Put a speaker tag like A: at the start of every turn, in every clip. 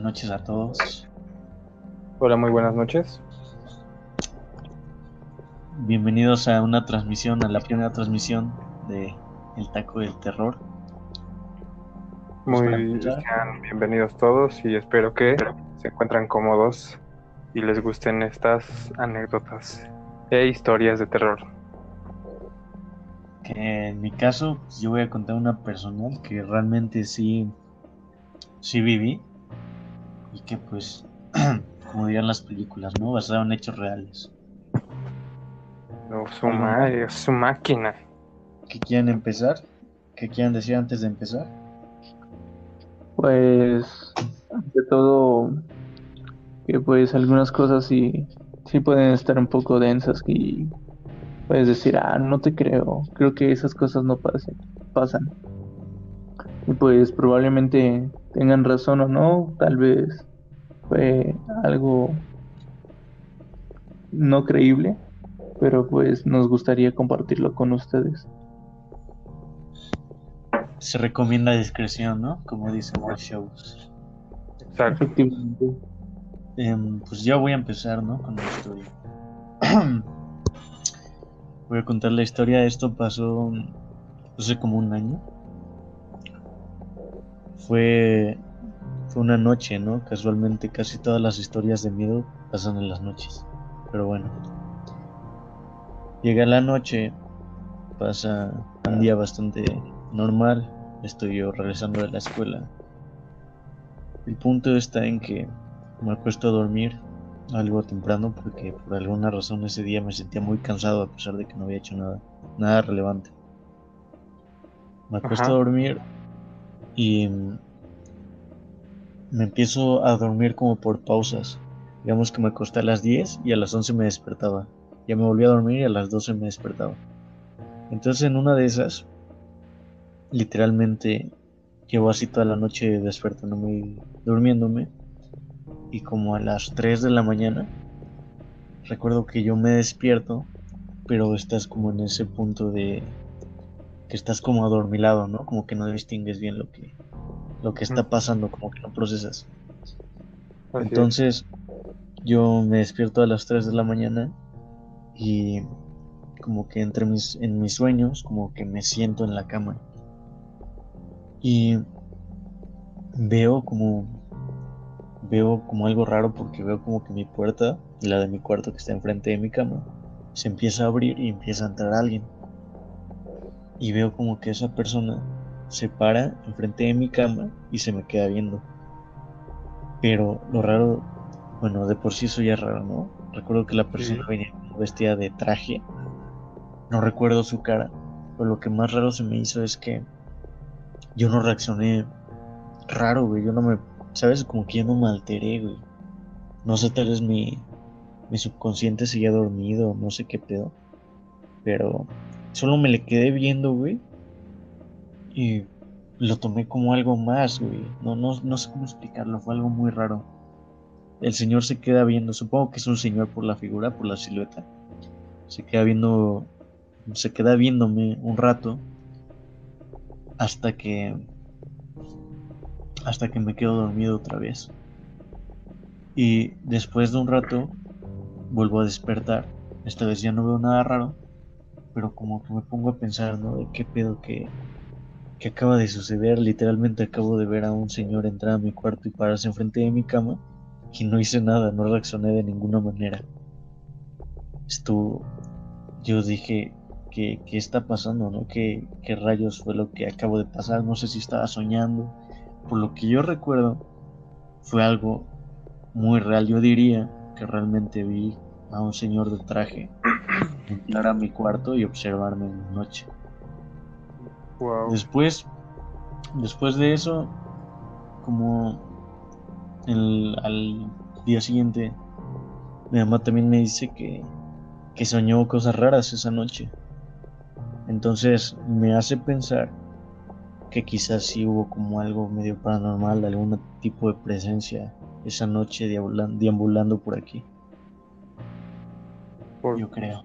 A: Buenas noches a todos.
B: Hola, muy buenas noches.
A: Bienvenidos a una transmisión, a la primera transmisión de El Taco del Terror.
B: Muy bienvenidos todos y espero que se encuentran cómodos y les gusten estas anécdotas e historias de terror.
A: Que en mi caso, pues, yo voy a contar una personal que realmente sí, sí viví y que pues, como dirían las películas, ¿no? Basada en hechos reales.
B: No, su, su máquina.
A: ¿Qué quieren empezar? ¿Qué quieren decir antes de empezar?
C: Pues, de todo, que pues algunas cosas sí, sí pueden estar un poco densas y puedes decir, ah, no te creo, creo que esas cosas no pasen, pasan. Y pues probablemente tengan razón o no, tal vez fue algo no creíble, pero pues nos gustaría compartirlo con ustedes.
A: Se recomienda discreción, ¿no? Como dicen los shows.
B: Exacto.
C: Efectivamente.
A: Em, pues ya voy a empezar, ¿no? Con la historia. voy a contar la historia. Esto pasó hace como un año. Fue, fue una noche, ¿no? Casualmente casi todas las historias de miedo pasan en las noches. Pero bueno. Llega la noche. Pasa un día bastante normal. Estoy yo regresando de la escuela. El punto está en que me acuesto a dormir algo temprano porque por alguna razón ese día me sentía muy cansado a pesar de que no había hecho nada, nada relevante. Me acuesto
B: Ajá.
A: a dormir y mm, me empiezo a dormir como por pausas. Digamos que me acosté a las 10 y a las 11 me despertaba. Ya me volví a dormir y a las 12 me despertaba. Entonces en una de esas, literalmente llevo así toda la noche despertándome y durmiéndome. Y como a las 3 de la mañana, recuerdo que yo me despierto, pero estás como en ese punto de que estás como adormilado, ¿no? Como que no distingues bien lo que lo que está pasando, como que no procesas.
B: Así es.
A: Entonces, yo me despierto a las 3 de la mañana y como que entre mis, en mis sueños, como que me siento en la cama. Y veo como veo como algo raro porque veo como que mi puerta, la de mi cuarto que está enfrente de mi cama, se empieza a abrir y empieza a entrar alguien. Y veo como que esa persona se para enfrente de mi cama y se me queda viendo. Pero lo raro, bueno, de por sí eso ya es raro, ¿no? Recuerdo que la persona
B: Sí.
A: venía vestida de traje. No recuerdo su cara. Pero lo que más raro se me hizo es que yo no reaccioné raro, güey. Yo no me, ¿sabes? Como que yo no me alteré, güey. No sé, tal vez mi, mi subconsciente seguía dormido, no sé qué pedo. Pero solo me le quedé viendo, güey. Y lo tomé como algo más, güey. No, no, no sé cómo explicarlo, fue algo muy raro. El señor se queda viendo, supongo que es un señor por la figura, por la silueta. Se queda viendo, se queda viéndome un rato hasta que hasta que me quedo dormido otra vez. Y después de un rato vuelvo a despertar. Esta vez ya no veo nada raro, pero como que me pongo a pensar, ¿no? De qué pedo que, que acaba de suceder. Literalmente acabo de ver a un señor entrar a mi cuarto y pararse enfrente de mi cama y no hice nada, no reaccioné de ninguna manera. Estuvo, yo dije, ¿qué, qué está pasando, no? ¿Qué, ¿Qué rayos fue lo que acabo de pasar? No sé si estaba soñando. Por lo que yo recuerdo, fue algo muy real. Yo diría que realmente vi a un señor de traje entrar a mi cuarto y observarme en la noche.
B: Wow.
A: Después, después de eso, como el, al día siguiente, mi mamá también me dice que, que soñó cosas raras esa noche. Entonces me hace pensar que quizás sí hubo como algo medio paranormal, algún tipo de presencia esa noche deambulan- deambulando por aquí,
B: Por-
A: yo creo.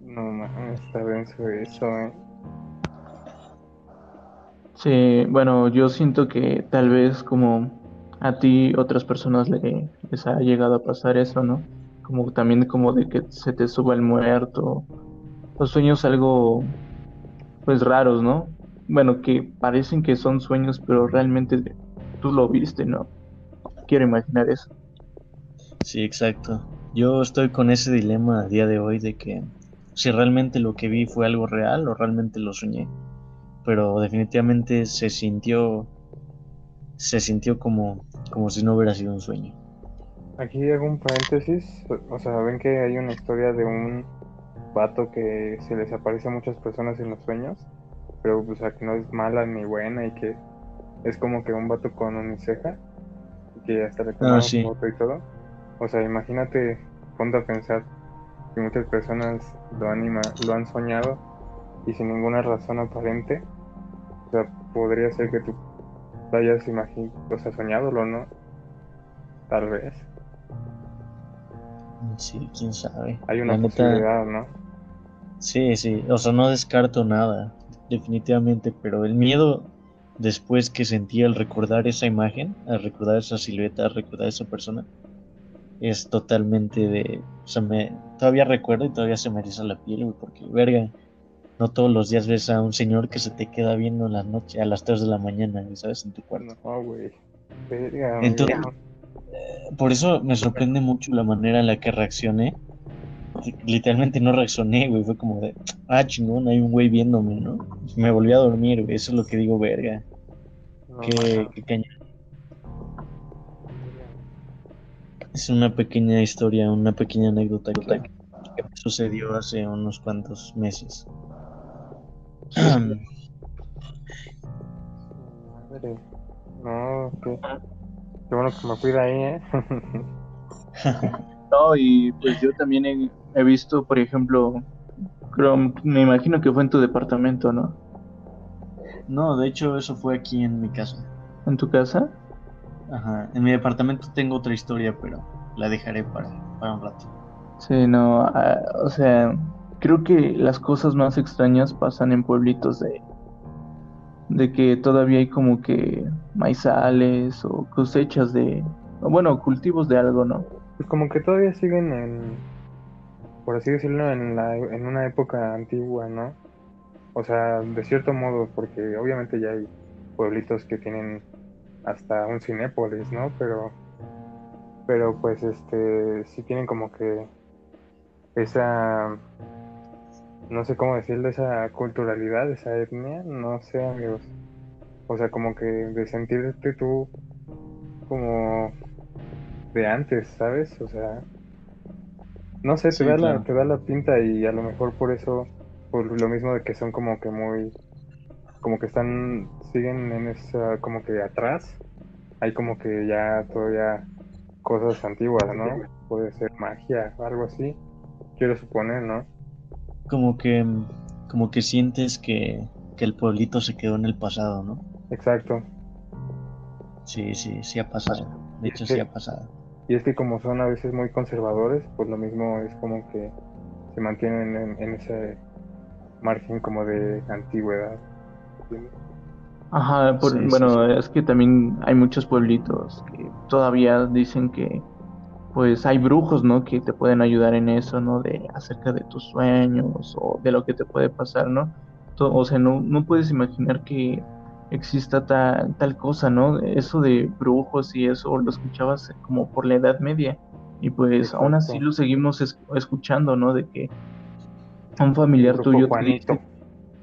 B: No mames, está denso eso, eh.
C: Sí, bueno, yo siento que tal vez como a ti otras personas le, les ha llegado a pasar eso, ¿no? Como también como de que se te suba el muerto. Los sueños algo pues raros, ¿no? Bueno, que parecen que son sueños, pero realmente tú lo viste, ¿no? Quiero imaginar eso.
A: Sí, exacto. Yo estoy con ese dilema a día de hoy de que si realmente lo que vi fue algo real o realmente lo soñé. Pero definitivamente se sintió se sintió como como si no hubiera sido un sueño.
B: Aquí hago un paréntesis, o sea, ven que hay una historia de un vato que se les aparece a muchas personas en los sueños, pero o sea, que no es mala ni buena y que es como que un vato con uniceja y que hasta le
A: Ah,
B: toman
A: sí.
B: foto y todo. O sea, imagínate, ponte a pensar que muchas personas lo han, ima- lo han soñado y sin ninguna razón aparente. O sea, podría ser que tú lo hayas imagi- o sea, soñado, ¿o no? Tal vez.
A: Sí, quién sabe.
B: Hay una
A: neta,
B: posibilidad, ¿no?
A: Sí, sí, o sea, no descarto nada, definitivamente, pero el miedo después que sentí al recordar esa imagen, al recordar esa silueta, al recordar esa persona, es totalmente de, o sea, me, todavía recuerdo y todavía se me eriza la piel, güey, porque, verga, no todos los días ves a un señor que se te queda viendo en la noche, a las 3 de la mañana, ¿sabes? En tu cuarto.
B: No, güey. Verga,
A: Entonces-
B: amigo.
A: Por eso me sorprende mucho la manera en la que reaccioné. Literalmente no reaccioné, güey. Fue como de, ah, chingón, hay un güey viéndome, ¿no? Me volví a dormir, güey. Eso es lo que digo, verga.
B: No,
A: Qué, qué cañón. Es una pequeña historia, una pequeña anécdota que, que me sucedió hace unos cuantos meses.
B: Madre. No, qué, qué bueno que me cuida ahí, ¿eh?
C: No, y pues yo también he, he visto, por ejemplo, creo, me imagino que fue en tu departamento, ¿no?
A: No, de hecho, eso fue aquí en mi casa.
C: En tu casa.
A: Ajá. En mi departamento tengo otra historia, pero la dejaré para, para un rato.
C: Sí, no, ah, o sea, creo que las cosas más extrañas pasan en pueblitos de, de que todavía hay como que maizales o cosechas de, bueno, cultivos de algo, ¿no?
B: Pues como que todavía siguen en, por así decirlo, en, la, en una época antigua, ¿no? O sea, de cierto modo, porque obviamente ya hay pueblitos que tienen hasta un cinépolis, ¿no? Pero, pero pues este, sí tienen como que esa, no sé cómo decirlo, esa culturalidad, esa etnia, no sé, amigos. O sea, como que de sentirte tú como de antes, ¿sabes? O sea, no sé, te
A: Sí,
B: da
A: claro.
B: la, te da la pinta y a lo mejor por eso, por lo mismo de que son como que muy, como que están, siguen en esa, como que atrás, hay como que ya todavía cosas antiguas, ¿no? Puede ser magia, algo así, quiero suponer, ¿no?
A: Como que, como que sientes que, que el pueblito se quedó en el pasado, ¿no?
B: Exacto.
A: Sí, sí, sí ha pasado. De hecho, sí ha pasado.
B: Y es que como son a veces muy conservadores, pues lo mismo es como que se mantienen en, en ese margen como de antigüedad.
C: Ajá, por-
A: Sí,
C: bueno,
A: sí.
C: es que también hay muchos pueblitos que todavía dicen que pues hay brujos, ¿no? Que te pueden ayudar en eso, ¿no? De acerca de tus sueños o de lo que te puede pasar, ¿no? O sea, no, no puedes imaginar que exista ta- tal cosa, ¿no? Eso de brujos y eso lo escuchabas como por la Edad Media y pues aún así
B: Exacto.
C: lo seguimos es- escuchando, ¿no? De que un familiar tuyo te
B: Juanito.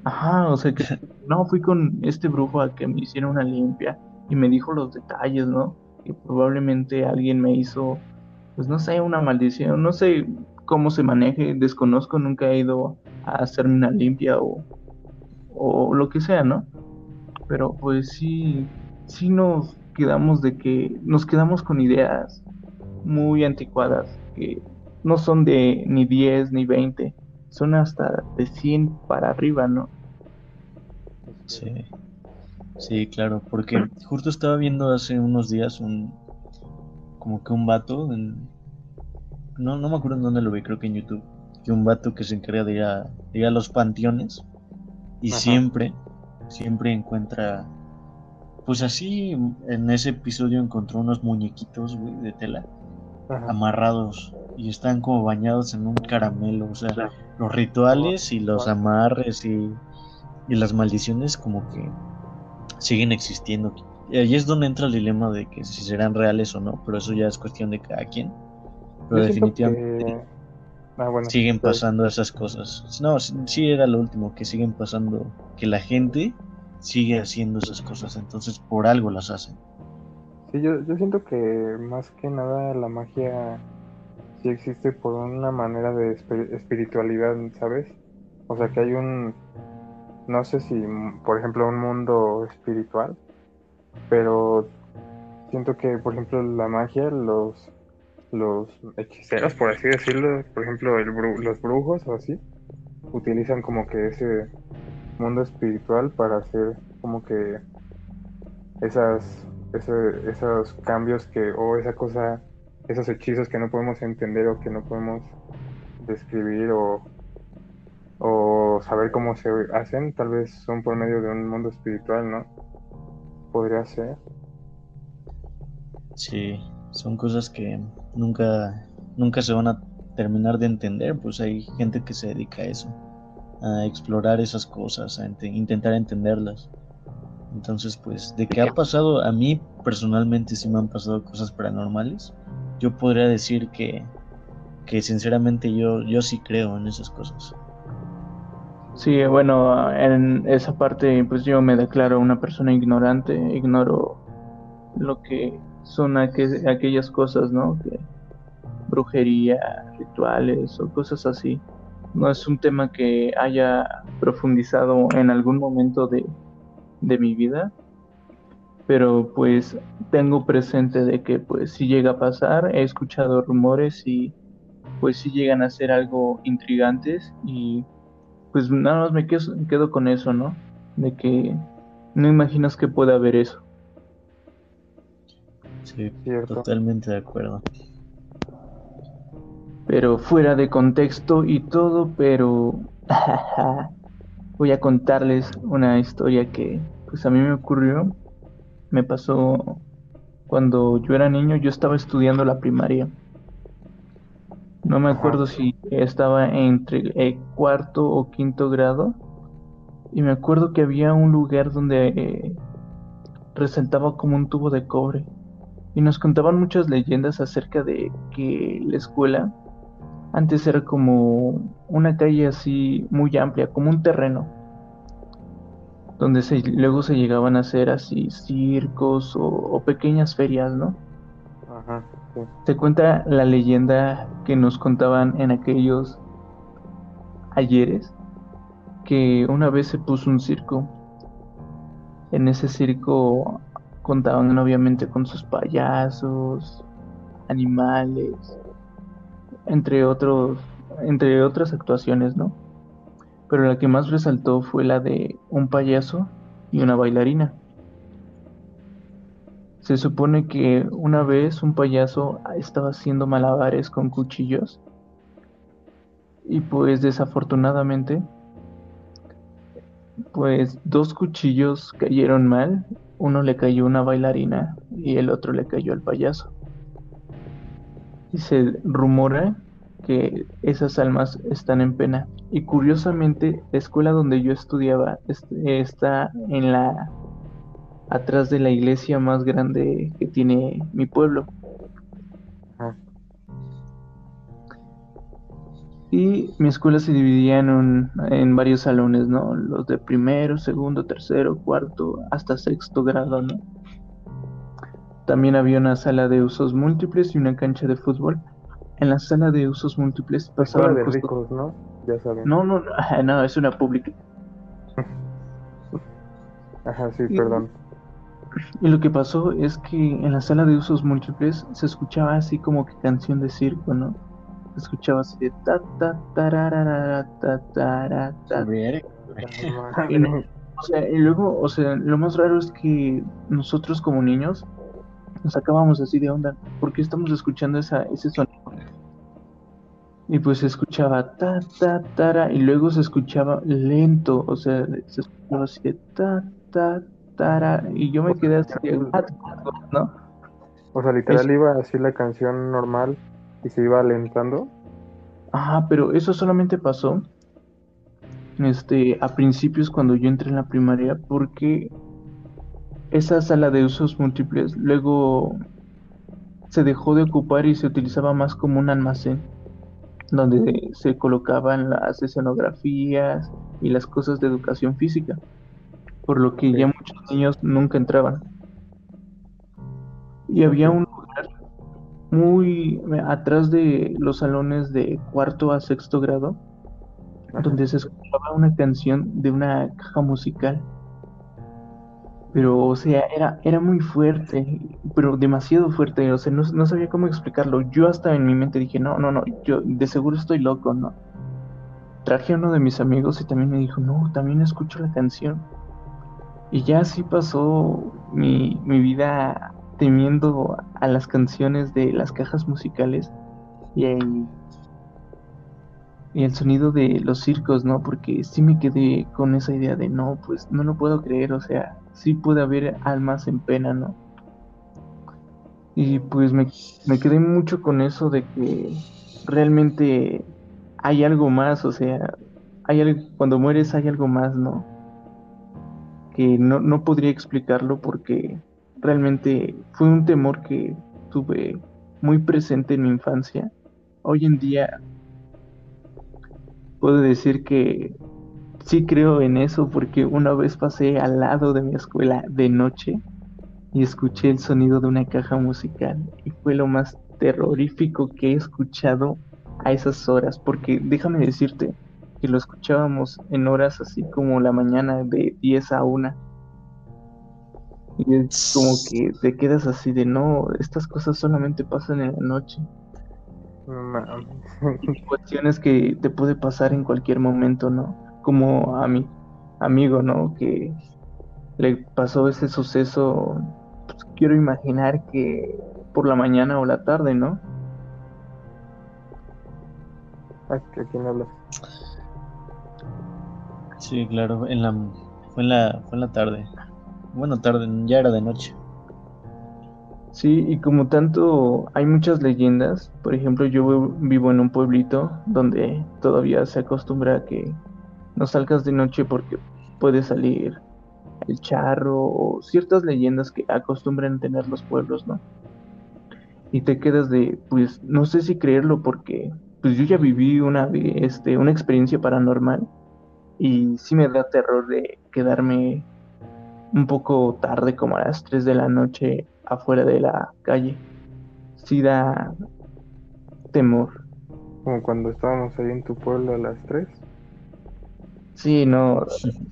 C: Ajá, o sea que no fui con este brujo a que me hiciera una limpia y me dijo los detalles, ¿no? Que probablemente alguien me hizo, pues no sé, una maldición, no sé cómo se maneje, desconozco, nunca he ido a hacerme una limpia o, o lo que sea, ¿no? Pero pues sí, sí nos quedamos de que, nos quedamos con ideas muy anticuadas, que no son de ni 10 ni 20, son hasta de 100 para arriba, ¿no?
A: Sí. Sí, claro, porque justo estaba viendo hace unos días un como que un vato en- no, no me acuerdo en dónde lo vi, creo que en YouTube, que un vato que se encarga de ir a, de ir a los panteones y
B: Ajá.
A: siempre, siempre encuentra pues así en ese episodio encontró unos muñequitos, güey, de tela amarrados y están como bañados en un caramelo, o sea, los rituales y los amarres y, y las maldiciones como que siguen existiendo. Y ahí es donde entra el dilema de que si serán reales o no, pero eso ya es cuestión de cada quien. Pero definitivamente ah, siguen pasando esas cosas. No, sí era lo último, que siguen pasando, que la gente sigue haciendo esas cosas, entonces por algo las hacen.
B: Sí, yo, yo siento que más que nada la magia sí existe por una manera de espiritualidad, ¿sabes? O sea que hay un, no sé si, por ejemplo, un mundo espiritual, pero siento que, por ejemplo, la magia, los los hechiceros, por así decirlo, por ejemplo, el los brujos o así, utilizan como que ese mundo espiritual para hacer como que esas esos cambios que o esa cosa esos hechizos que no podemos entender o que no podemos describir o, o saber cómo se hacen tal vez son por medio de un mundo espiritual no podría ser
A: sí son cosas que nunca, nunca se van a terminar de entender, pues hay gente que se dedica a eso, a explorar esas cosas, a intentar entenderlas. Entonces, pues, de qué ha pasado, a mí personalmente sí me han pasado cosas paranormales. Yo podría decir que, que sinceramente yo, yo sí creo en esas cosas.
C: Sí, bueno, en esa parte pues yo me declaro una persona ignorante, ignoro lo que son aquellas cosas, ¿no? Que brujería, rituales o cosas así. No es un tema que haya profundizado en algún momento de, de mi vida, pero pues tengo presente de que pues si llega a pasar, he escuchado rumores y pues si llegan a ser algo intrigantes y pues nada más me quedo, quedo con eso, ¿no? De que no imaginas que pueda haber eso.
A: Sí, totalmente de acuerdo.
C: Pero fuera de contexto y todo, pero voy a contarles una historia que pues a mí me ocurrió. Me pasó cuando yo era niño, yo estaba estudiando la primaria. No me acuerdo si estaba entre el cuarto o quinto grado. Y me acuerdo que había un lugar donde eh, presentaba como un tubo de cobre y nos contaban muchas leyendas acerca de que la escuela antes era como una calle así muy amplia, como un terreno, donde se, luego se llegaban a hacer así circos o, pequeñas ferias, ¿no? Ajá, Se cuenta la leyenda que nos contaban en aquellos ayeres, que una vez se puso un circo. En ese circo contaban obviamente con sus payasos, animales, entre otros, entre otras actuaciones, ¿no? Pero la que más resaltó fue la de un payaso y una bailarina. Se supone que una vez un payaso estaba haciendo malabares con cuchillos y pues desafortunadamente pues dos cuchillos cayeron mal uno le cayó una bailarina y el otro le cayó al payaso. Y se rumora que esas almas están en pena. Y curiosamente, la escuela donde yo estudiaba está en la atrás de la iglesia más grande que tiene mi pueblo. Y mi escuela se dividía en, en varios salones, ¿no? Los de primero, segundo, tercero, cuarto, hasta sexto grado, ¿no? También había una sala de usos múltiples y una cancha de fútbol. En la sala de usos múltiples pasaban
B: de ricos, ¿no? Ya saben.
C: No, no, no, es una pública.
B: Ajá, sí, perdón.
C: Y lo que pasó es que en la sala de usos múltiples se escuchaba así como que canción de circo, ¿no? escuchaba así de ta ta tararara, ta ta ta. Y, o sea, y luego, o sea, lo más raro es que nosotros como niños nos acabamos así de onda, porque estamos escuchando esa, ese sonido. Y pues se escuchaba ta ta tara y luego se escuchaba lento, o sea, se escuchaba así de ta ta gustara y yo me quedé así, ah, ¿no?
B: O sea, literal iba así la canción normal y se iba alentando.
C: Ajá, pero eso solamente pasó este, a principios cuando yo entré en la primaria porque esa sala de usos múltiples luego se dejó de ocupar y se utilizaba más como un almacén donde se colocaban las escenografías y las cosas de educación física, por lo que ya muchos niños nunca entraban. Y había un lugar muy atrás de los salones de cuarto a sexto grado, donde se escuchaba una canción de una caja musical pero, o sea, era, era muy fuerte, pero demasiado fuerte, o sea, no, no, sabía cómo explicarlo. Yo hasta en mi mente dije, no, no, no, yo de seguro estoy loco, ¿no? Traje a uno de mis amigos y también me dijo, no, también escucho la canción. Y ya así pasó mi, mi vida temiendo a las canciones de las cajas musicales y, y el sonido de los circos, ¿no? Porque sí me quedé con esa idea de, no, pues no lo puedo creer, o sea, sí puede haber almas en pena, ¿no? Y pues me, quedé mucho con eso de que realmente hay algo más, o sea, hay algo, cuando mueres hay algo más, ¿no? Que no, no podría explicarlo porque realmente fue un temor que tuve muy presente en mi infancia. Hoy en día puedo decir que sí creo en eso porque una vez pasé al lado de mi escuela de noche y escuché el sonido de una caja musical y fue lo más terrorífico que he escuchado a esas horas porque déjame decirte que lo escuchábamos en horas así como la mañana de 10 a 1 y es como que te quedas así de no, estas cosas solamente pasan en la noche. Cuestiones que te puede pasar en cualquier momento, ¿no? como a mi amigo, ¿no? Que le pasó ese suceso, pues, quiero imaginar que por la mañana o la tarde, ¿no?
B: ¿A quién hablas?
A: Sí, claro, en la, fue, en la, fue en la tarde. Bueno, tarde, ya era de noche.
C: Sí, y como tanto hay muchas leyendas, por ejemplo, yo vivo en un pueblito donde todavía se acostumbra a que no salgas de noche porque puede salir el charro o ciertas leyendas que acostumbran tener los pueblos, ¿no? Y te quedas de, pues, no sé si creerlo porque, pues, yo ya viví una, este, una experiencia paranormal y sí me da terror de quedarme un poco tarde, como a las 3 de la noche, afuera de la calle. Sí da temor.
B: Como cuando estábamos ahí en tu pueblo a las 3.
C: Sí, no,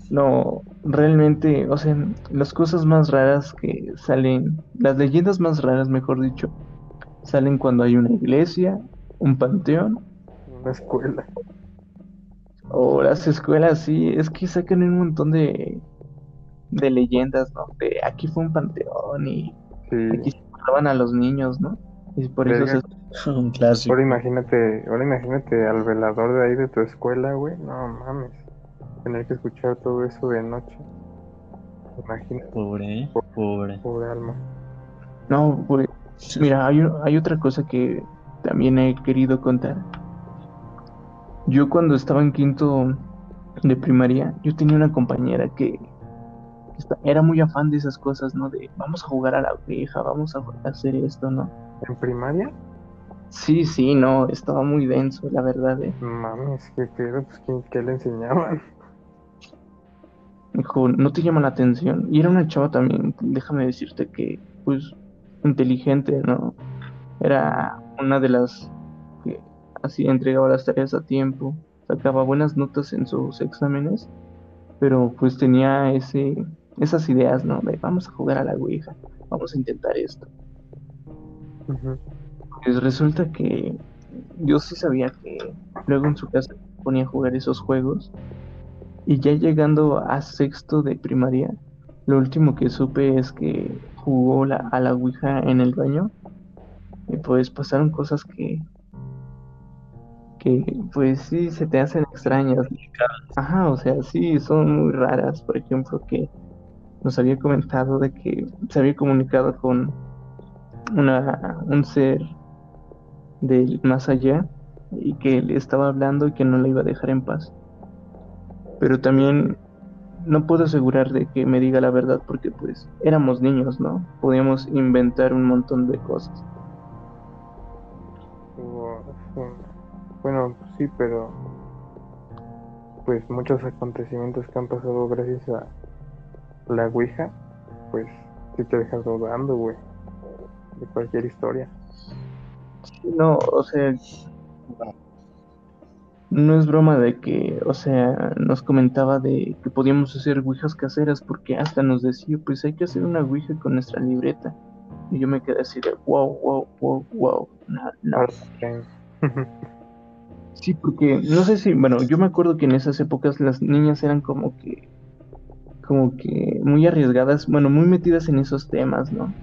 C: no, realmente, o sea, las cosas más raras que salen, las leyendas más raras, mejor dicho, salen cuando hay una iglesia, un panteón.
B: Una escuela.
C: O las escuelas, sí, es que sacan un montón de, de leyendas, ¿no? De aquí fue un panteón y aquí se mataban a los niños, ¿no? Y por eso
A: es un clásico.
B: Ahora imagínate, ahora imagínate al velador de ahí de tu escuela, güey, no mames tener que escuchar todo eso de noche. Imagínate.
A: Pobre, pobre.
B: Pobre alma.
C: No, pues, mira, hay, hay otra cosa que también he querido contar. Yo cuando estaba en quinto de primaria, yo tenía una compañera que era muy afán de esas cosas, ¿no? De vamos a jugar a la vieja, vamos a hacer esto, ¿no?
B: ¿En primaria?
C: Sí, sí, no, estaba muy denso, la verdad. ¿eh?
B: Mames, ¿qué, qué, pues, ¿qué le enseñaban?
C: dijo, no te llama la atención. Y era una chava también, déjame decirte que, pues, inteligente, ¿no? Era una de las que así entregaba las tareas a tiempo, sacaba buenas notas en sus exámenes, pero pues tenía ese, esas ideas, ¿no? De vamos a jugar a la Ouija, vamos a intentar esto. Pues resulta que yo sí sabía que luego en su casa ponía a jugar esos juegos y ya llegando a sexto de primaria, lo último que supe es que jugó la, a la Ouija en el baño. Y pues pasaron cosas que. que pues sí se te hacen extrañas. Ajá, o sea, sí, son muy raras. Por ejemplo, que nos había comentado de que se había comunicado con una, un ser del más allá y que le estaba hablando y que no le iba a dejar en paz. Pero también no puedo asegurar de que me diga la verdad porque pues éramos niños, ¿no? Podíamos inventar un montón de cosas.
B: Bueno, sí, pero pues muchos acontecimientos que han pasado gracias a la Ouija, pues sí te dejas dudando, güey, de cualquier historia.
C: No, o sea, no es broma de que, o sea, nos comentaba de que podíamos hacer ouijas caseras porque hasta nos decía, pues hay que hacer una ouija con nuestra libreta. Y yo me quedé así de, wow, wow, wow, wow. sí, porque no sé si, bueno, yo me acuerdo que en esas épocas las niñas eran como que, como que muy arriesgadas, bueno, muy metidas en esos temas, ¿no?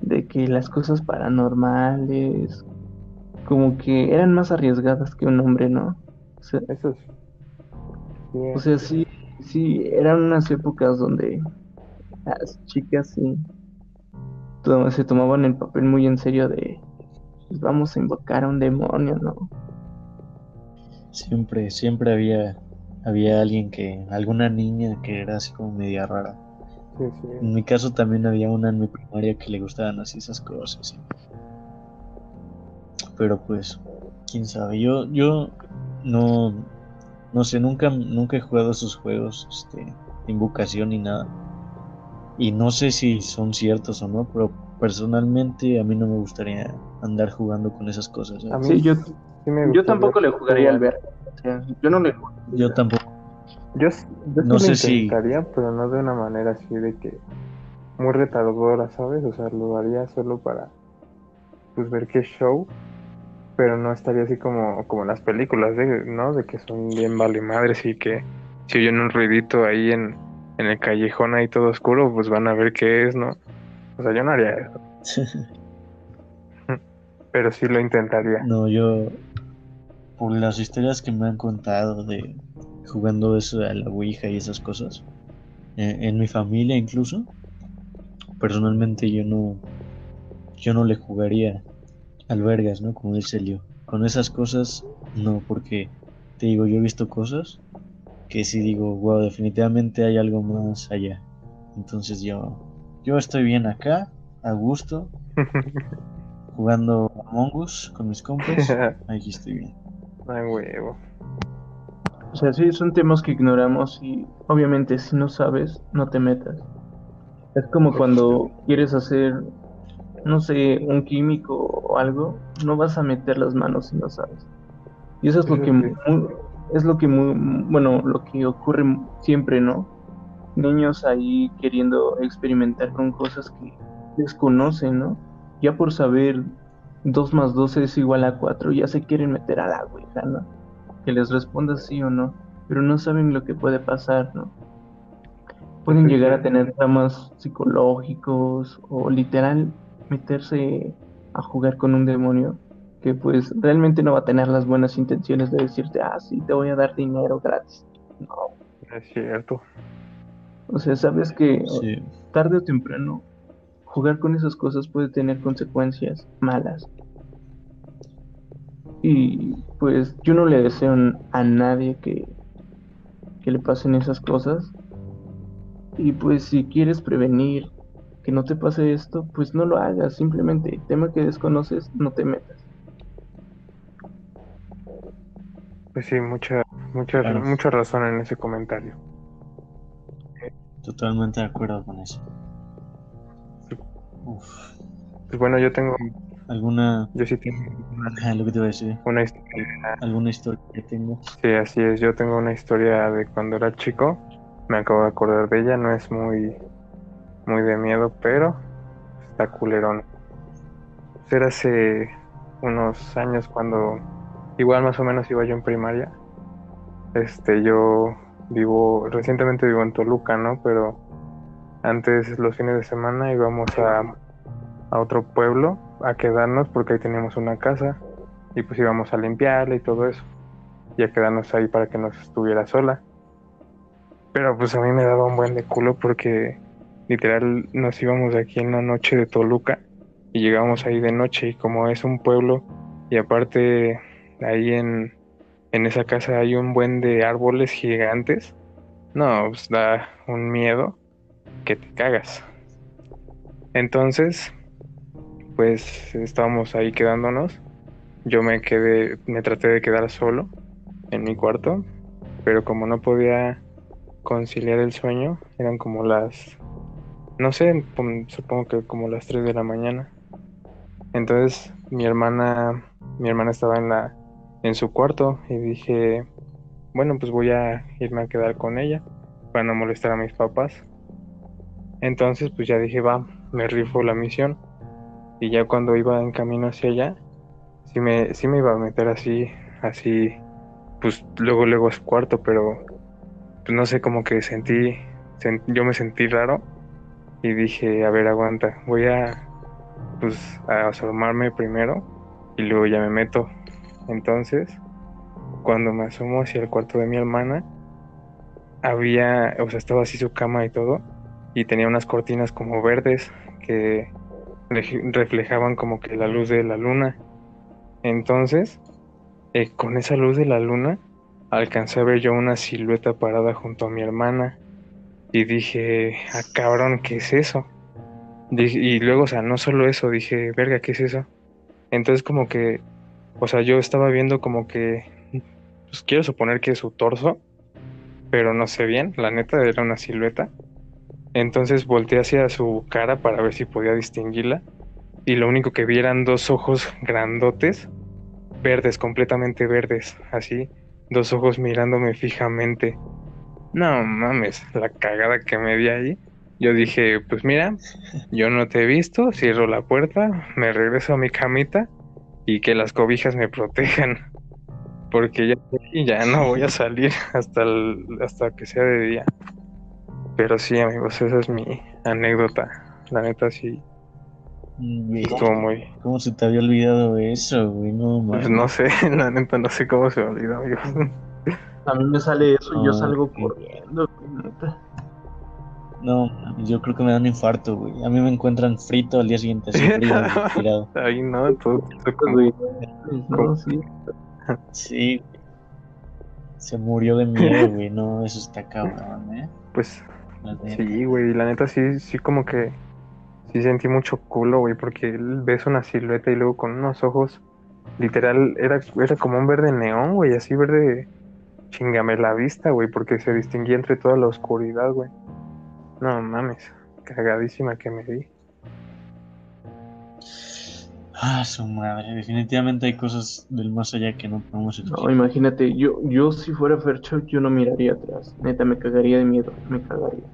C: De que las cosas paranormales, como que eran más arriesgadas que un hombre, ¿no? O sea,
B: Eso
C: o sea, sí, sí, eran unas épocas donde las chicas sí se tomaban el papel muy en serio de pues, vamos a invocar a un demonio, ¿no?
A: Siempre, siempre había, había alguien que, alguna niña que era así como media rara.
B: Sí, sí.
A: En mi caso también había una en mi primaria que le gustaban así esas cosas. ¿sí? Pero pues, quién sabe. Yo, yo no, no sé, nunca, nunca he jugado esos juegos, este, de invocación ni nada. Y no sé si son ciertos o no, pero personalmente a mí no me gustaría andar jugando con esas cosas. ¿sabes?
B: A mí
C: Sí, yo,
B: sí me
C: yo tampoco le jugaría al ver. O sea, yo no le
A: Yo tampoco.
B: Yo, yo
A: No
B: sí lo
A: sé si-
B: intentaría, pero no de una manera así de que muy retadora, ¿sabes? O sea, lo haría solo para pues ver qué show, pero no estaría así como, como en las películas, de, ¿no? De que son bien vale madres y que si oyen un ruidito ahí en, en el callejón ahí todo oscuro, pues van a ver qué es, ¿no? O sea, yo no haría eso, pero sí lo intentaría.
A: No, yo, por las historias que me han contado de jugando eso a la Ouija y esas cosas, eh, en mi familia incluso, personalmente yo no, yo no le jugaría albergas, ¿no? Como dice Leo. Con esas cosas, no, porque te digo, yo he visto cosas que sí digo, wow, definitivamente hay algo más allá. Entonces yo, yo estoy bien acá, a gusto, jugando Among Us con mis compas. Aquí estoy bien.
B: Ay, huevo.
C: O sea, sí, son temas que ignoramos y obviamente si no sabes, no te metas. Es como cuando quieres hacer, no sé, un químico o algo, no vas a meter las manos si no sabes. Y eso es lo que es lo que mu- bueno, lo que ocurre siempre, ¿no? Niños ahí queriendo experimentar con cosas que desconocen, ¿no? Ya por saber 2 más 2 es igual a 4, ya se quieren meter a la ouija, ¿no? Que les responda sí o no, pero no saben lo que puede pasar, ¿no? Pueden llegar a tener dramas psicológicos o literal meterse a jugar con un demonio que pues realmente no va a tener las buenas intenciones de decirte, ah, sí, te voy a dar dinero gratis. No,
B: Es cierto.
C: o sea, sabes que
A: Sí.
C: tarde o temprano jugar con esas cosas puede tener consecuencias malas. Y pues yo no le deseo a nadie que, que le pasen esas cosas. Y pues si quieres prevenir que no te pase esto, pues no lo hagas. Simplemente tema que desconoces, no te metas.
B: Pues sí, mucha, mucha,
A: Claro.
B: mucha razón en ese comentario.
A: Totalmente de acuerdo con eso.
B: Pues bueno, yo tengo,
A: ¿Alguna,
B: yo sí tengo una,
A: ajá, lo que te voy a decir,
B: una historia.
A: alguna historia que tengo?
B: Sí, así es. Yo tengo una historia de cuando era chico. Me acabo de acordar de ella. No es muy, muy de miedo, pero está culerón. Pues Era hace unos años cuando, igual más o menos iba yo en primaria. Este, yo vivo, recientemente vivo en Toluca, ¿no? Pero antes los fines de semana íbamos a, a otro pueblo a quedarnos porque ahí teníamos una casa y pues íbamos a limpiarla y todo eso y a quedarnos ahí para que no estuviera sola. Pero pues a mí me daba un buen de culo porque literal nos íbamos aquí en la noche de Toluca y llegábamos ahí de noche y como es un pueblo y aparte ahí en, en esa casa hay un buen de árboles gigantes, no, pues da un miedo que te cagas. Entonces, pues estábamos ahí quedándonos. Yo me quedé, me traté de quedar solo en mi cuarto, pero como no podía conciliar el sueño, eran como las, no sé, supongo que como las 3 de la mañana. Entonces mi hermana, mi hermana estaba en la, en su cuarto y dije, bueno, pues voy a irme a quedar con ella para no molestar a mis papás. Entonces, pues ya dije, va, me rifo la misión. Y ya cuando iba en camino hacia allá, sí me, me iba a meter así, así, pues luego, luego a su cuarto, pero pues no sé, como que sentí, yo me sentí raro y dije, a ver, aguanta, voy a, pues, a asomarme primero y luego ya me meto. Entonces, cuando me asomo hacia el cuarto de mi hermana, había, o sea, estaba así su cama y todo, y tenía unas cortinas como verdes que reflejaban como que la luz de la luna. Entonces, eh, con esa luz de la luna, alcancé a ver yo una silueta parada junto a mi hermana. Y dije, ah, cabrón, ¿qué es eso? y luego, o sea, no solo eso, dije, verga, ¿qué es eso? Entonces, como que, o sea, yo estaba viendo como que, pues quiero suponer que es su torso, pero no sé bien, la neta era una silueta. Entonces volteé hacia su cara para ver si podía distinguirla y lo único que vi eran dos ojos grandotes, verdes, completamente verdes, así, dos ojos mirándome fijamente. No mames, la cagada que me di ahí. Yo dije, pues mira, yo no te he visto, cierro la puerta, me regreso a mi camita y que las cobijas me protejan. Porque ya, ya no voy a salir hasta, hasta que sea de día. Pero sí, amigos, esa es mi anécdota. La neta sí. Estuvo muy.
A: ¿Cómo se te había olvidado eso, güey? No,
B: pues no sé, la neta no sé cómo se me olvidó, amigos.
C: A mí me sale eso y yo salgo corriendo, neta.
A: No, yo creo que me da un infarto, güey. A mí me encuentran frito al día siguiente, así frío, tirado.
B: Ahí no, todo, güey. No,
A: sí. Sí, se murió de miedo, güey. No, eso está cabrón, ¿eh?
B: Pues Sí, güey, la neta sí, sí como que sí sentí mucho culo, güey, porque ves una silueta y luego con unos ojos, literal, era, era como un verde neón, güey, así verde, chingame la vista, güey, porque se distinguía entre toda la oscuridad, güey. No mames, cagadísima que me di.
A: Ah, su madre, definitivamente hay cosas del más allá que no podemos
C: explicar. No, imagínate, yo, yo si fuera Fercho, yo no miraría atrás. Neta, me cagaría de miedo, me cagaría.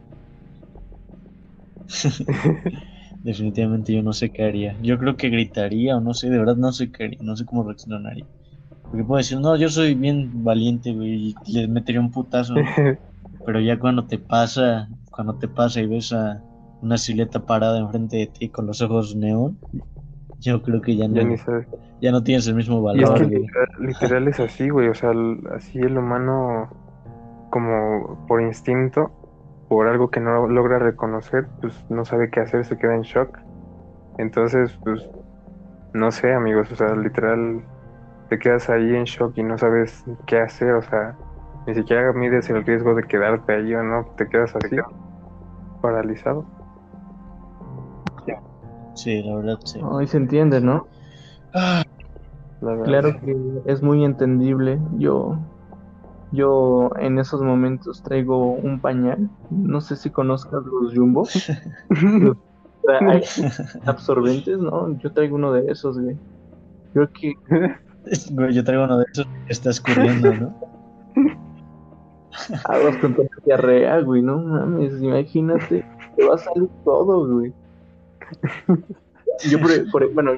A: definitivamente yo no sé qué haría. Yo creo que gritaría o no sé, de verdad no sé qué haría, no sé cómo reaccionaría. Porque puedo decir, no, yo soy bien valiente, güey, y le metería un putazo. Pero ya cuando te pasa, cuando te pasa y ves a una silueta parada enfrente de ti con los ojos neón, yo creo que ya no, ya, no tienes el mismo valor.
B: literal, es así, güey. O sea, así el humano, como por instinto, por algo que no logra reconocer, pues no sabe qué hacer, se queda en shock. Entonces, pues, no sé, amigos. O sea, literal, te quedas ahí en shock y no sabes qué hacer. O sea, ni siquiera mides el riesgo de quedarte ahí o no. Te quedas así, paralizado.
A: Sí, la verdad, sí.
C: Hoy se entiende, ¿no? claro que es muy entendible. Yo, yo en esos momentos traigo un pañal. No sé si conozcas los Jumbo. absorbentes, ¿no? Yo traigo uno de esos, güey. Creo que.
A: yo traigo uno de esos que está escurriendo, ¿no?
C: Aguas con diarrea, güey, no mames, imagínate, te va a salir todo, güey. Yo, por, bueno,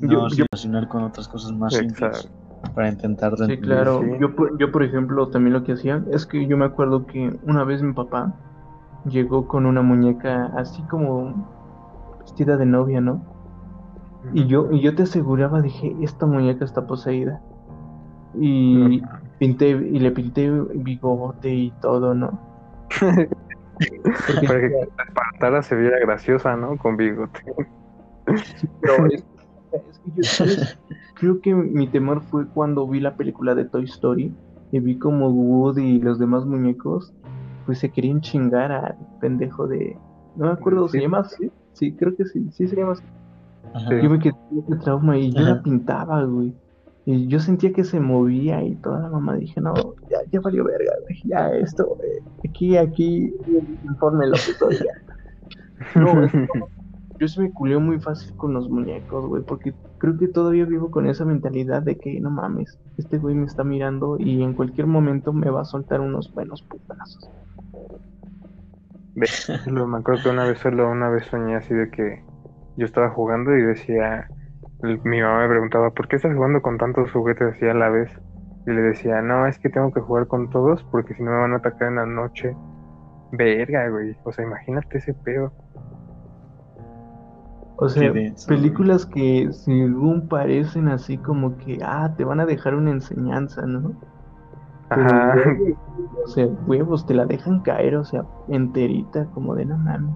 A: yo, relacionar con otras cosas más simples para intentar
C: Sí, claro. Yo, por, yo, por ejemplo, también lo que hacía es que yo me acuerdo que una vez mi papá llegó con una muñeca así como vestida de novia, ¿no? Y yo, y yo te aseguraba, dije, esta muñeca está poseída. Y pinté, y le pinté bigote y todo, ¿no?
B: Para que la espantara se viera graciosa, ¿no? Con bigote.
C: Pero es, es que yo, ¿sabes? Creo que mi temor fue cuando vi la película de Toy Story y vi como Woody y los demás muñecos pues se querían chingar al pendejo de... No me acuerdo, ¿se
B: Sí.
C: llama así? Sí, creo que sí, sí se llama así.
A: Ajá.
C: Yo me quedé con ese trauma y yo
A: Ajá.
C: la pintaba, güey. Y yo sentía que se movía y toda la mamá dije, no, ya, ya valió verga, güey. Ya esto, eh, aquí, aquí, informe lo que ya. No, como- yo se me culeo muy fácil con los muñecos, güey, porque creo que todavía vivo con esa mentalidad de que no mames, este güey me está mirando y en cualquier momento me va a soltar unos buenos putazos.
B: Lo- me acuerdo que una vez solo una vez soñé así de que yo estaba jugando y decía, mi mamá me preguntaba, ¿por qué estás jugando con tantos juguetes así a la vez? Y le decía, no, es que tengo que jugar con todos porque si no me van a atacar en la noche. Verga, güey. O sea, imagínate ese pedo.
C: O sea, películas que según parecen así como que, ah, te van a dejar una enseñanza, ¿no?
B: Ajá.
C: o sea, huevos, te la dejan caer, o sea, enterita, como de no mames.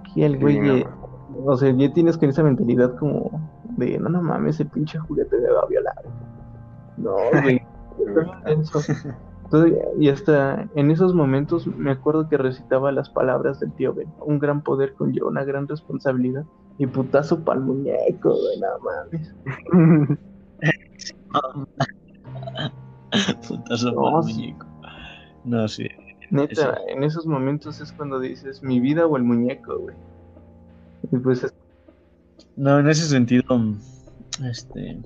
C: Aquí el
B: Sí,
C: güey,
B: no.
C: O sea, ya tienes con esa mentalidad como de no, no mames, ese pinche juguete me va a violar. No, güey. Todavía- y hasta en esos momentos me acuerdo que recitaba las palabras del tío Ben. Un gran poder conlleva una gran responsabilidad. Y putazo pa'l muñeco, güey, no mames.
A: Putazo
C: No,
A: para el
C: sí.
A: muñeco. No, sí.
C: Neta,
A: Eso.
C: en esos momentos es cuando dices mi vida o el muñeco, güey. Pues es-
A: No, en ese sentido, este,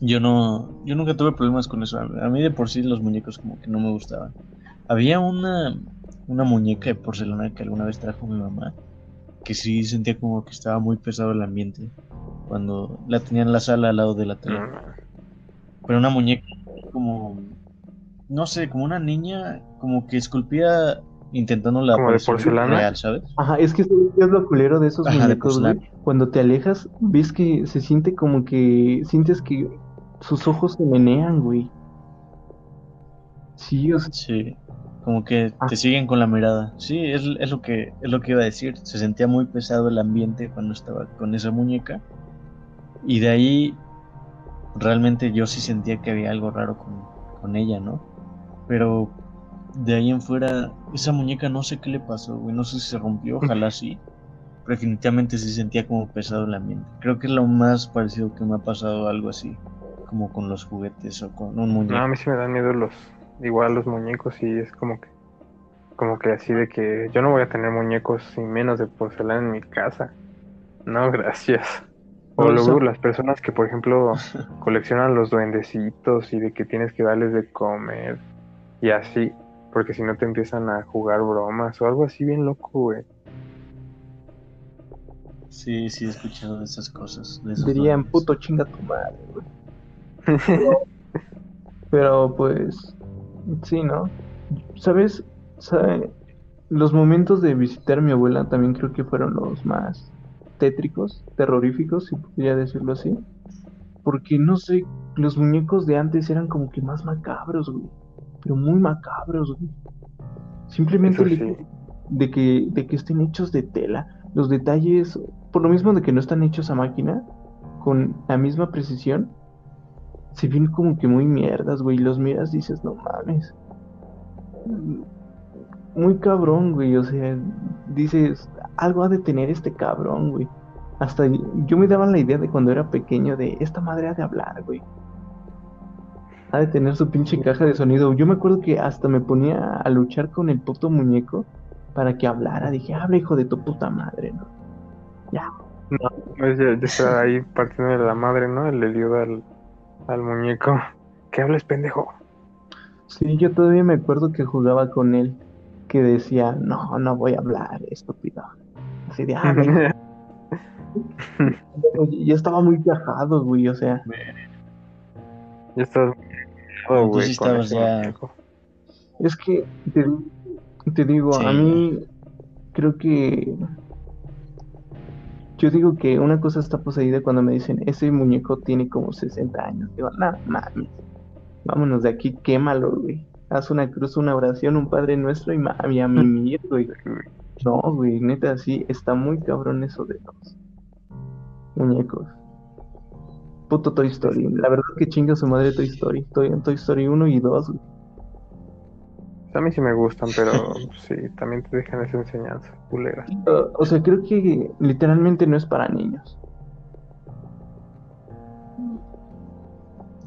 A: yo no, yo nunca tuve problemas con eso. A mí de por sí los muñecos como que no me gustaban. Había una, una muñeca de porcelana que alguna vez trajo mi mamá, que sí sentía como que estaba muy pesado el ambiente cuando la tenía en la sala al lado de la tele. Pero una muñeca como, no sé, como una niña, como que esculpía intentando la
B: ¿Como de porcelana?
A: real, ¿sabes?
C: Ajá, es que ¿sabes qué es lo culero de esos
A: Ajá,
C: muñecos. Cuando te alejas, ves que se siente como que sientes que sus ojos se menean, güey. Sí, o sea,
A: Sí, como que
C: Ah.
A: te siguen con la mirada. Sí, es, es lo que es lo que iba a decir. Se sentía muy pesado el ambiente cuando estaba con esa muñeca. Y de ahí realmente yo sí sentía que había algo raro con, con ella, ¿no? Pero de ahí en fuera, esa muñeca no sé qué le pasó, güey. No sé si se rompió, ojalá sí. Pero definitivamente sí sentía como pesado el ambiente. Creo que es lo más parecido que me ha pasado algo así, como con los juguetes o con un muñeco.
B: No, a mí sí me dan miedo los, igual los muñecos y es como que, como que así de que yo no voy a tener muñecos sin menos de porcelana en mi casa. No, gracias. O luego las personas que, por ejemplo, coleccionan los duendecitos y de que tienes que darles de comer y así, porque si no te empiezan a jugar bromas o algo así bien loco, güey.
A: Sí, sí, he escuchado de esas cosas. De
C: dirían puto chinga tu madre, güey. Pero pues, sí, ¿no? ¿Sabes? ¿Sabe? Los momentos de visitar a mi abuela también creo que fueron los más tétricos, terroríficos, si podría decirlo así. Porque no sé, los muñecos de antes eran como que más macabros, güey. Pero muy macabros, güey. Simplemente
B: sí.
C: de que, de que estén hechos de tela. Los detalles, por lo mismo de que no están hechos a máquina, con la misma precisión, se ven como que muy mierdas, güey. Los miras y dices, no mames. Muy cabrón, güey. O sea, dices, algo ha de tener este cabrón, güey. Hasta yo me daba la idea de cuando era pequeño de esta madre ha de hablar, güey. Ha de tener su pinche caja de sonido. Yo me acuerdo que hasta me ponía a luchar con el puto muñeco para que hablara. Dije, habla hijo de tu puta madre, ¿no? Ya,
B: Pues ya, ya está ahí partiendo de la madre, ¿no? El Eliud al, al muñeco. ¿Qué hables, pendejo?
C: Sí, yo todavía me acuerdo que jugaba con él, que decía, no, no voy a hablar, estúpido. Así de, ah, venga". ya estaba muy viajado, güey, o sea,
B: Ya estás.
A: No,
B: güey,
A: sí ya-
C: es que te, te digo, a mí creo que yo digo que una cosa está poseída cuando me dicen, ese muñeco tiene como 60 años. Digo, no, mames, vámonos de aquí, quémalo, güey. haz una cruz, una oración, un Padre Nuestro y mami a mimir, güey. No, güey, neta, sí, está muy cabrón eso de los muñecos. Puto Toy Story. La verdad que chinga su madre Toy Story. Estoy en Toy Story 1 y 2, güey.
B: A mí sí me gustan, pero sí, también te dejan esa enseñanza, culera.
C: Uh, o sea, creo que literalmente no es para niños.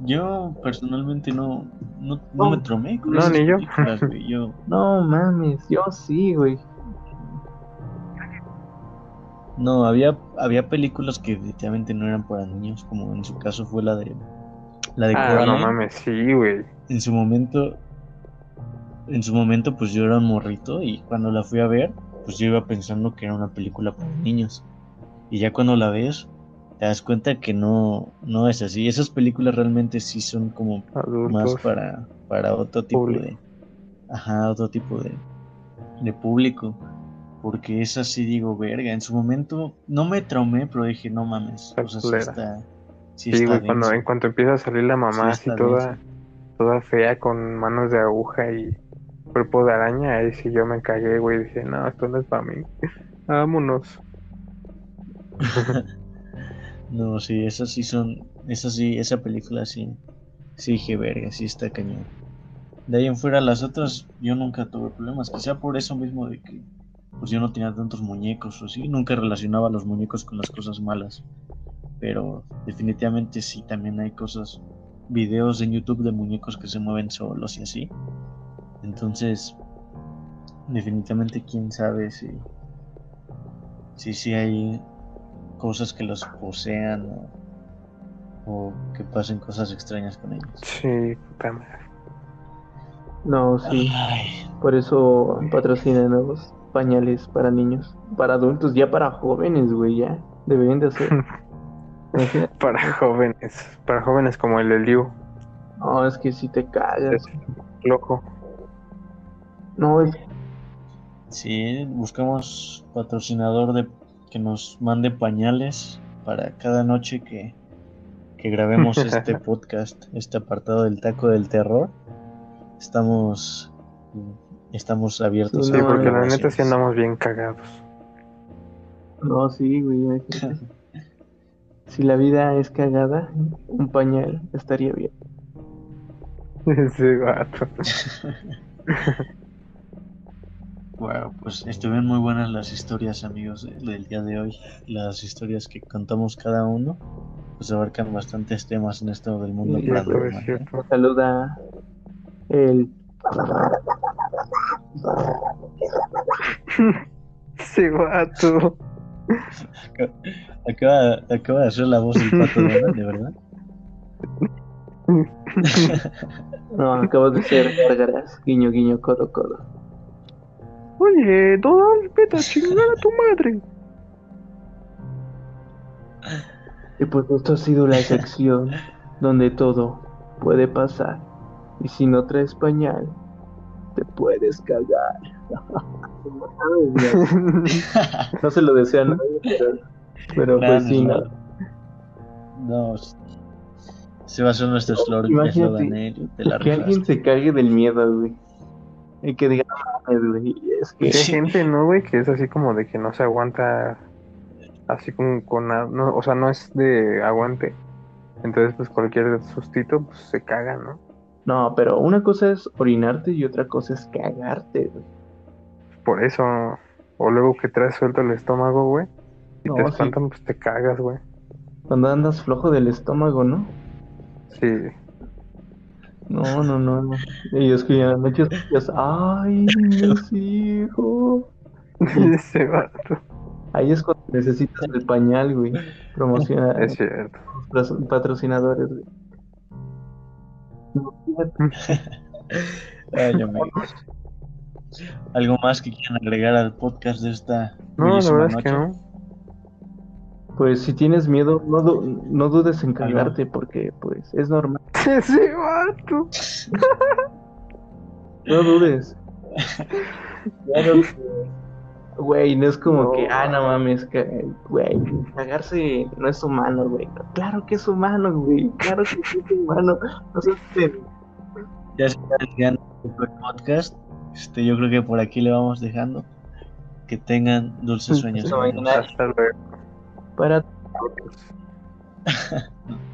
A: Yo personalmente no, no, no
C: No.
A: me tromé con
B: No,
A: esas
B: ni yo.
A: Yo,
C: No mames, yo sí, güey.
A: No, había, había películas que definitivamente no eran para niños, como en su caso fue la de la de
B: Ah, no mames, sí, güey.
A: En su momento, en su momento, pues yo era un morrito y cuando la fui a ver, pues yo iba pensando que era una película para niños. Y ya cuando la ves, te das cuenta que no, no es así. Esas películas realmente sí son como más para, para otro tipo de, ajá, otro tipo de, de público. Porque es así, digo, verga. En su momento no me traumé, pero dije, no mames. O sea, sí está, sí
B: Sí,
A: está
B: güey, cuando, en cuanto empieza a salir la mamá
A: Sí,
B: así toda,
A: denso.
B: toda fea con manos de aguja y cuerpo de araña, ahí sí yo me cagué, güey, dije, no, esto no es para mí. Vámonos.
A: No, sí, esas sí son, esas sí, esa película sí, sí dije, verga, sí está cañón. De ahí en fuera las otras, yo nunca tuve problemas, quizá por eso mismo de que, pues yo no tenía tantos muñecos o sí, nunca relacionaba los muñecos con las cosas malas. Pero definitivamente sí, también hay cosas, videos en YouTube de muñecos que se mueven solos y así. Entonces, definitivamente quién sabe si, si, sí hay cosas que los posean o, o que pasen cosas extrañas con ellos.
B: Sí, puta madre.
C: No, sí.
A: Ay,
C: Por eso patrocinan nuevos pañales para niños, para adultos, ya para jóvenes, güey, ya. Deberían de hacer.
B: Para jóvenes, para jóvenes como el de Liu,
C: No, es que si te cagas.
B: loco.
C: No, es
A: sí, buscamos patrocinador de que nos mande pañales para cada noche que, que grabemos este podcast, este apartado del taco del terror. Estamos estamos abiertos
C: Sí,
B: porque la neta sí andamos bien cagados.
C: No, sí, güey. Si la vida es cagada, un pañal estaría bien.
B: Ese vato.
A: Bueno, pues estuvieron muy buenas las historias, amigos, de- del día de hoy. Las historias que contamos cada uno, pues abarcan bastantes temas en esto del mundo
C: Sí,
A: paranormal.
C: Nos saluda el.
B: Ese vato.
A: Acaba, acaba de hacer la voz del pato Donald, de verdad.
C: No, acabas de ser gárgaras. Guiño, guiño, codo, codo.
B: Oye, Donald, vete a chingar a tu madre.
C: Y pues esto ha sido la sección donde todo puede pasar. Y si no traes pañal, te puedes cagar. No se lo deseo a nadie, pero, pero pues sí, no.
A: No, se va a ser nuestro
C: Imagínate
A: eh, te la
C: Que alguien se cague del miedo, güey. Y que diga, "No mames, güey, es que
B: Hay gente, ¿no, güey? Que es así como de que no se aguanta. Así como con. nada, No, o sea, no es de aguante. Entonces, pues cualquier sustito, pues se caga, ¿no?
C: No, pero una cosa es orinarte y otra cosa es cagarte, güey.
B: Por eso. O luego que traes suelto el estómago, güey. Y
C: No,
B: te
C: sí.
B: espantan, pues te cagas, güey.
C: Cuando andas flojo del estómago, ¿no?
B: Sí.
C: No, no, no, no. Y es que en la noche escuchas, ay, mis hijos.
B: Ese vato.
C: Ahí es cuando necesitas el pañal, güey. Promociona
B: Es cierto.
C: los patrocinadores, güey.
A: Ay. ¿Algo más que quieran agregar al podcast de esta
B: No, la verdad es que
A: noche?
B: no.
C: Pues si tienes miedo, no, du- no dudes en cagarte porque pues es normal.
B: Ese vato.
C: No dudes. Claro que- Güey, no es como
B: No.
C: que, ah, no mames, que, güey, cagarse no es humano, güey. Claro que es humano, güey. Claro que sí es humano. No seas pendejo.
A: Ya se está desviando podcast. Este, yo creo que por aquí le vamos dejando. Que tengan dulces sueños.
C: No,
A: amigos.
C: no,
B: Hasta luego.
C: Para
B: Otros.